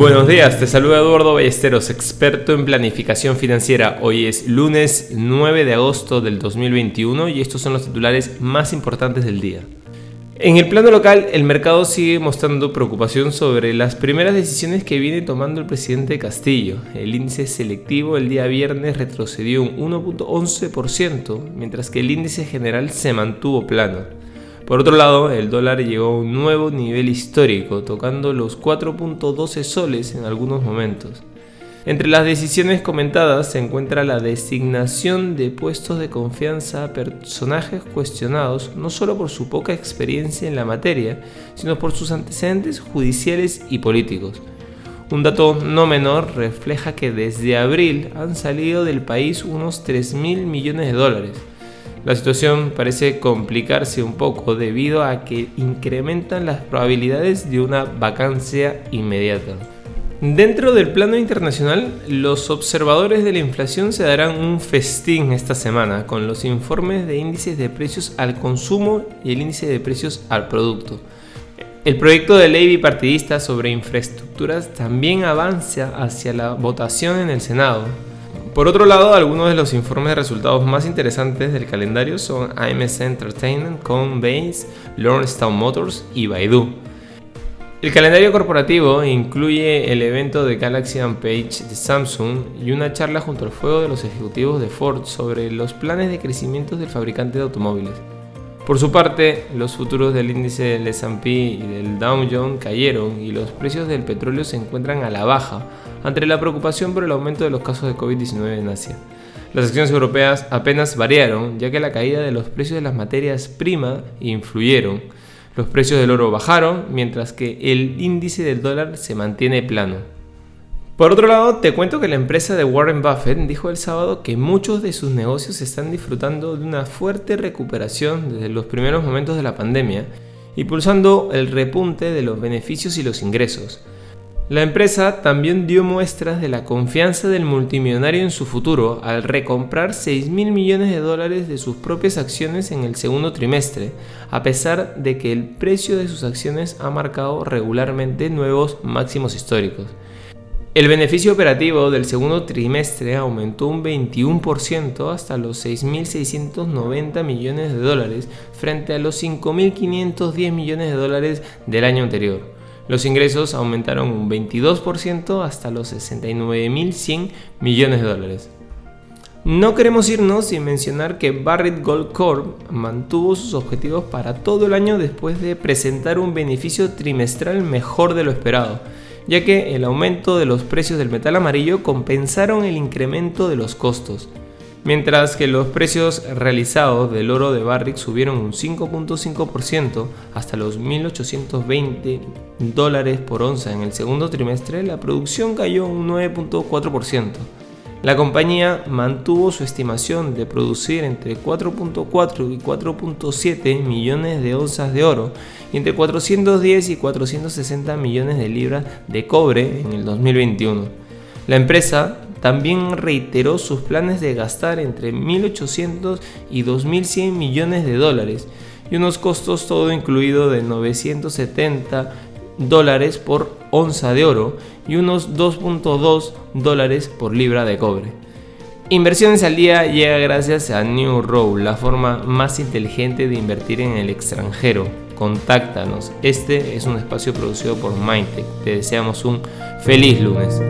Buenos días, te saluda Eduardo Ballesteros, experto en planificación financiera. Hoy es lunes 9 de agosto del 2021 y estos son los titulares más importantes del día. En el plano local, el mercado sigue mostrando preocupación sobre las primeras decisiones que viene tomando el presidente Castillo. El índice selectivo el día viernes retrocedió un 1.11%, mientras que el índice general se mantuvo plano. Por otro lado, el dólar llegó a un nuevo nivel histórico, tocando los 4.12 soles en algunos momentos. Entre las decisiones comentadas se encuentra la designación de puestos de confianza a personajes cuestionados no solo por su poca experiencia en la materia, sino por sus antecedentes judiciales y políticos. Un dato no menor refleja que desde abril han salido del país unos 3 mil millones de dólares, la situación parece complicarse un poco debido a que incrementan las probabilidades de una vacancia inmediata. Dentro del plano internacional, los observadores de la inflación se darán un festín esta semana con los informes de índices de precios al consumo y el índice de precios al producto. El proyecto de ley bipartidista sobre infraestructuras también avanza hacia la votación en el Senado, por otro lado, algunos de los informes de resultados más interesantes del calendario son AMC Entertainment, Coinbase, Lawrence Motors y Baidu. El calendario corporativo incluye el evento de Galaxy Page de Samsung y una charla junto al fuego de los ejecutivos de Ford sobre los planes de crecimiento del fabricante de automóviles. Por su parte, los futuros del índice del S&P y del Dow Jones cayeron y los precios del petróleo se encuentran a la baja ante la preocupación por el aumento de los casos de COVID-19 en Asia. Las acciones europeas apenas variaron, ya que la caída de los precios de las materias primas influyeron. Los precios del oro bajaron, mientras que el índice del dólar se mantiene plano. Por otro lado, te cuento que la empresa de Warren Buffett dijo el sábado que muchos de sus negocios están disfrutando de una fuerte recuperación desde los primeros momentos de la pandemia, impulsando el repunte de los beneficios y los ingresos. La empresa también dio muestras de la confianza del multimillonario en su futuro al recomprar 6 mil millones de dólares de sus propias acciones en el segundo trimestre, a pesar de que el precio de sus acciones ha marcado regularmente nuevos máximos históricos. El beneficio operativo del segundo trimestre aumentó un 21% hasta los 6.690 millones de dólares frente a los 5.510 millones de dólares del año anterior. Los ingresos aumentaron un 22% hasta los 69.100 millones de dólares. No queremos irnos sin mencionar que Barrett Gold Corp mantuvo sus objetivos para todo el año después de presentar un beneficio trimestral mejor de lo esperado ya que el aumento de los precios del metal amarillo compensaron el incremento de los costos, mientras que los precios realizados del oro de Barrick subieron un 5.5% hasta los 1.820 dólares por onza en el segundo trimestre, la producción cayó un 9.4%. La compañía mantuvo su estimación de producir entre 4.4 y 4.7 millones de onzas de oro y entre 410 y 460 millones de libras de cobre en el 2021. La empresa también reiteró sus planes de gastar entre 1.800 y 2.100 millones de dólares y unos costos todo incluido de 970 dólares por onza de oro y unos 2.2 dólares por libra de cobre. Inversiones al día llega gracias a New Row, la forma más inteligente de invertir en el extranjero. Contáctanos. Este es un espacio producido por Mindtech. Te deseamos un feliz lunes.